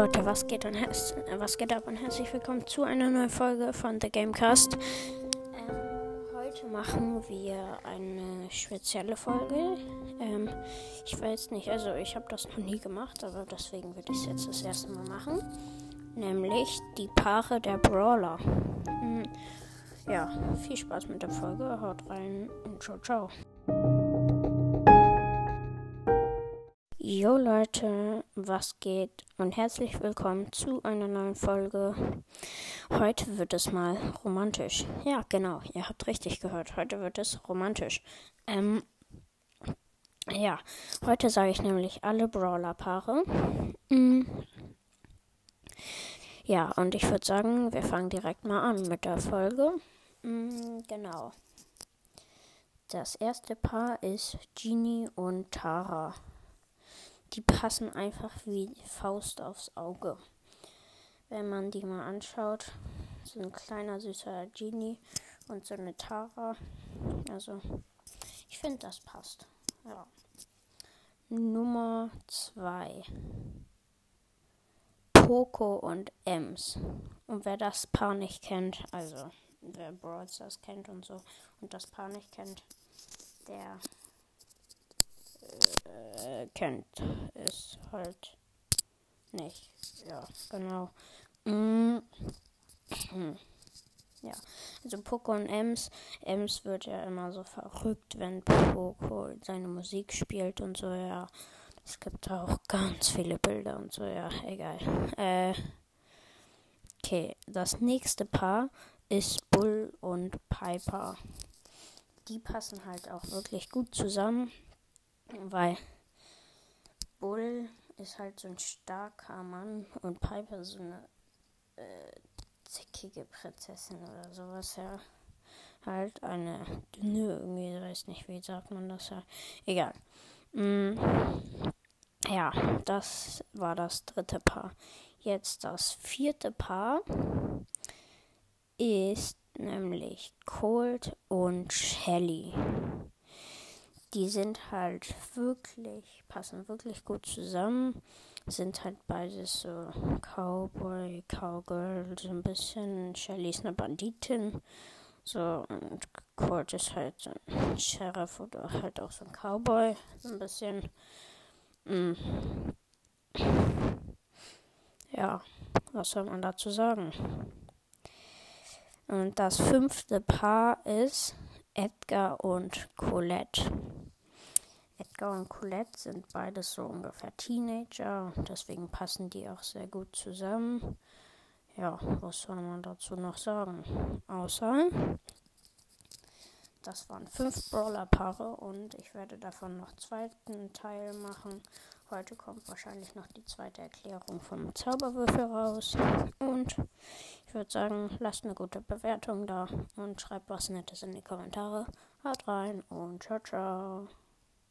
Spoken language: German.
Leute, was geht, und was geht ab und herzlich willkommen zu einer neuen Folge von The Gamecast. Ähm, heute machen wir eine spezielle Folge. Ähm, ich weiß nicht, also ich habe das noch nie gemacht, aber deswegen würde ich es jetzt das erste Mal machen. Nämlich die Paare der Brawler. Mhm. Ja, viel Spaß mit der Folge, haut rein und ciao, ciao. Jo Leute, was geht und herzlich willkommen zu einer neuen Folge. Heute wird es mal romantisch. Ja, genau, ihr habt richtig gehört. Heute wird es romantisch. Ähm, ja, heute sage ich nämlich alle Brawler-Paare. Mhm. Ja, und ich würde sagen, wir fangen direkt mal an mit der Folge. Mhm, genau. Das erste Paar ist Genie und Tara die passen einfach wie Faust aufs Auge. Wenn man die mal anschaut, so ein kleiner süßer Genie und so eine Tara. Also, ich finde, das passt. Ja. Nummer 2. Poco und Ems. Und wer das Paar nicht kennt, also wer Brawl Stars kennt und so und das Paar nicht kennt, der äh, kennt es halt nicht. Ja, genau. Mm. Ja, also Poco und Ems. Ems wird ja immer so verrückt, wenn Poco seine Musik spielt und so, ja. Es gibt auch ganz viele Bilder und so, ja, egal. Äh, okay, das nächste Paar ist Bull und Piper. Die passen halt auch wirklich gut zusammen. Weil Bull ist halt so ein starker Mann und Piper so eine äh, zickige Prinzessin oder sowas, ja. Halt eine dünne, irgendwie, weiß nicht, wie sagt man das ja. Egal. Mm, ja, das war das dritte Paar. Jetzt das vierte Paar ist nämlich Colt und Shelly die sind halt wirklich, passen wirklich gut zusammen. Sind halt beides so Cowboy, Cowgirl, so ein bisschen. Shelly ist eine Banditin. So, und Kurt ist halt so ein Sheriff oder halt auch so ein Cowboy. So ein bisschen. Mm. Ja, was soll man dazu sagen? Und das fünfte Paar ist Edgar und Colette. Edgar und Colette sind beides so ungefähr Teenager deswegen passen die auch sehr gut zusammen. Ja, was soll man dazu noch sagen? Außer, das waren fünf Brawler-Paare und ich werde davon noch zweiten Teil machen. Heute kommt wahrscheinlich noch die zweite Erklärung vom Zauberwürfel raus. Und ich würde sagen, lasst eine gute Bewertung da und schreibt was Nettes in die Kommentare. Haut rein und ciao, ciao.